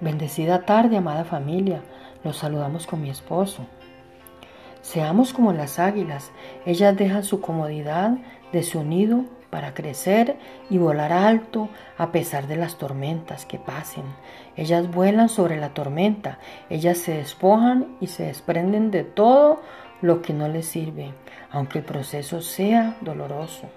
Bendecida tarde, amada familia. Los saludamos con mi esposo. Seamos como las águilas. Ellas dejan su comodidad de su nido para crecer y volar alto a pesar de las tormentas que pasen. Ellas vuelan sobre la tormenta. Ellas se despojan y se desprenden de todo lo que no les sirve, aunque el proceso sea doloroso.